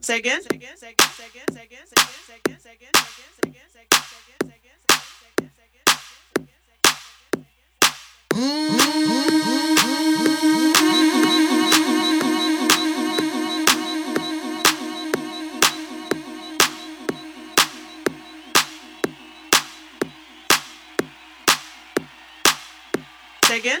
Say again. Say again. Say again. Say again. Say again. Say again. Say again. Say again. Say again. Say again. Say again. Say again. Say again. Say again. Say again. Say again. Say again. Say again. again.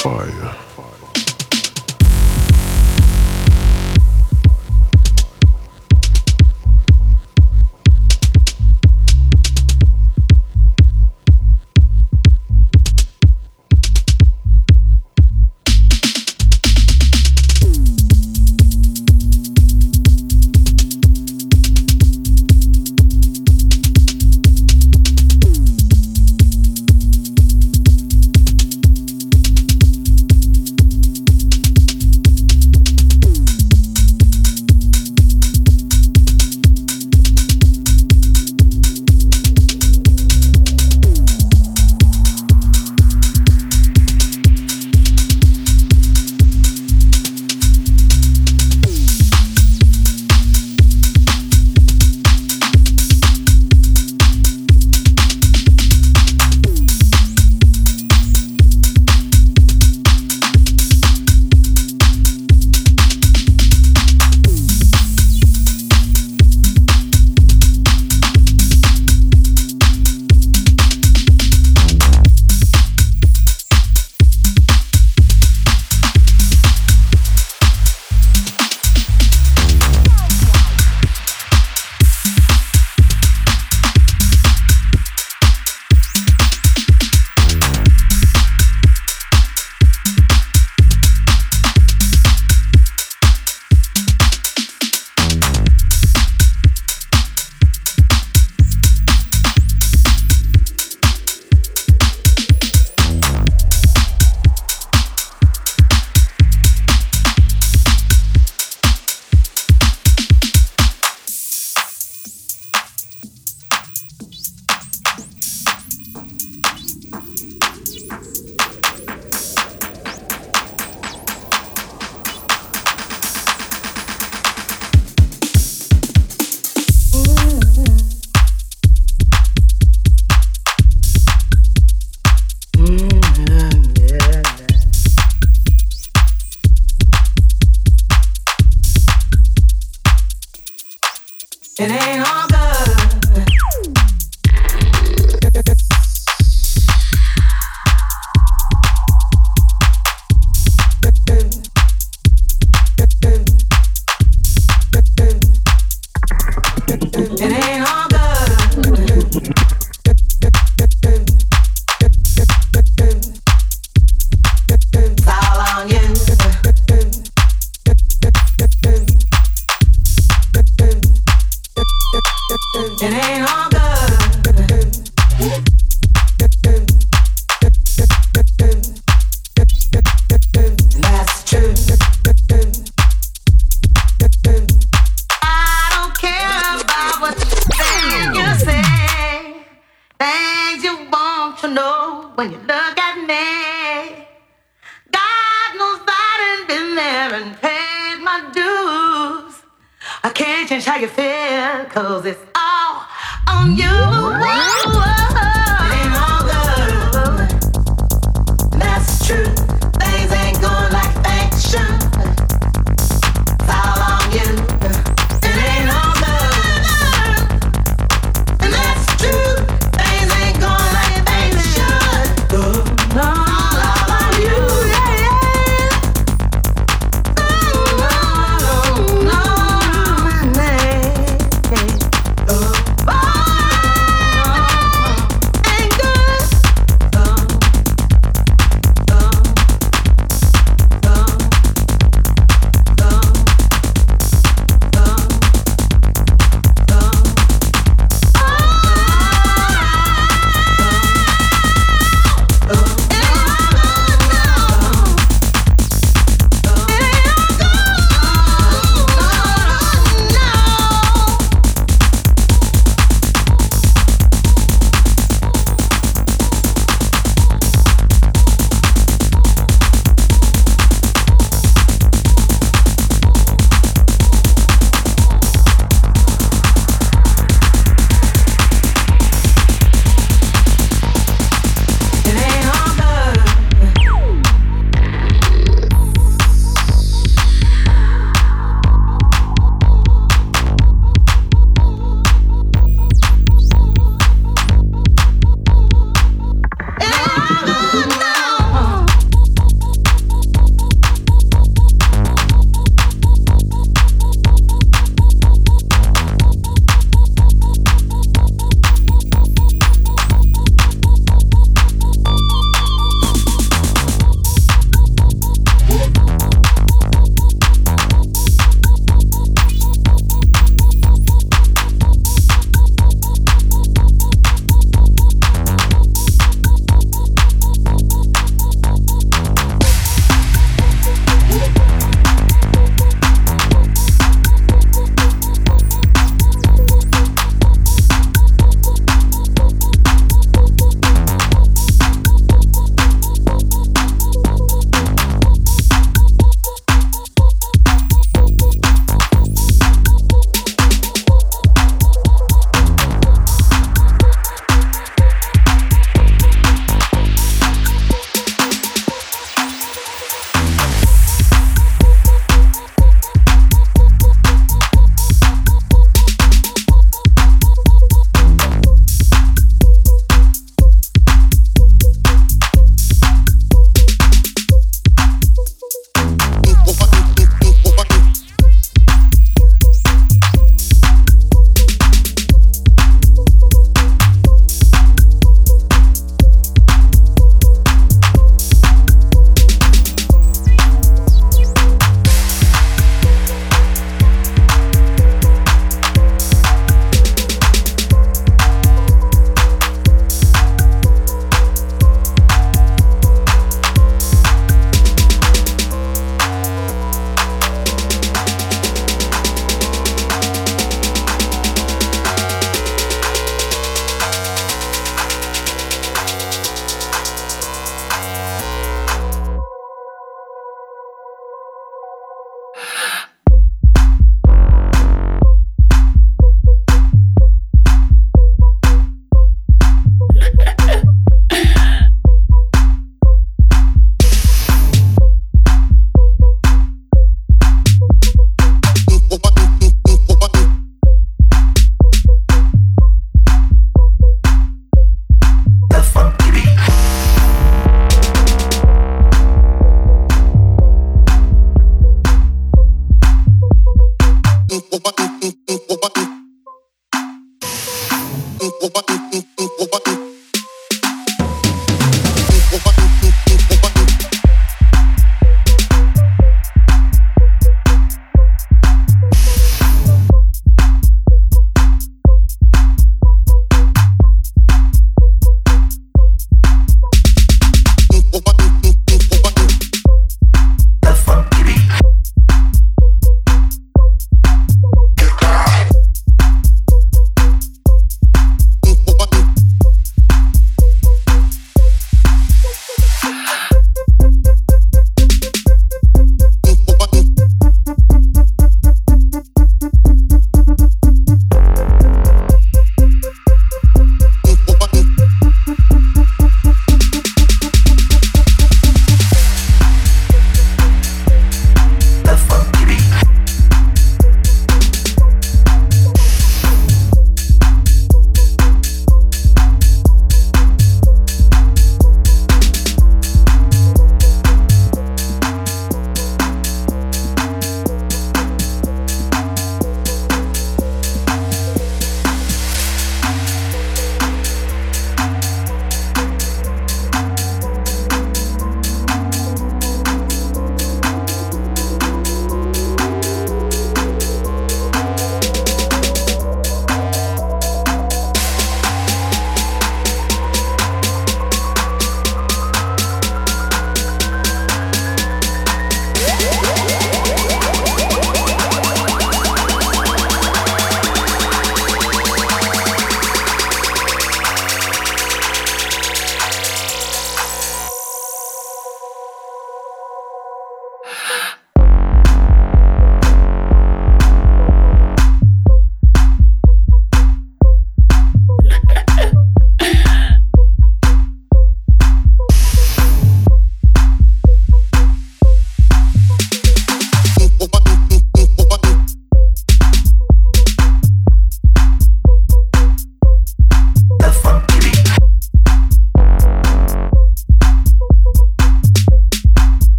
fire. 呜呜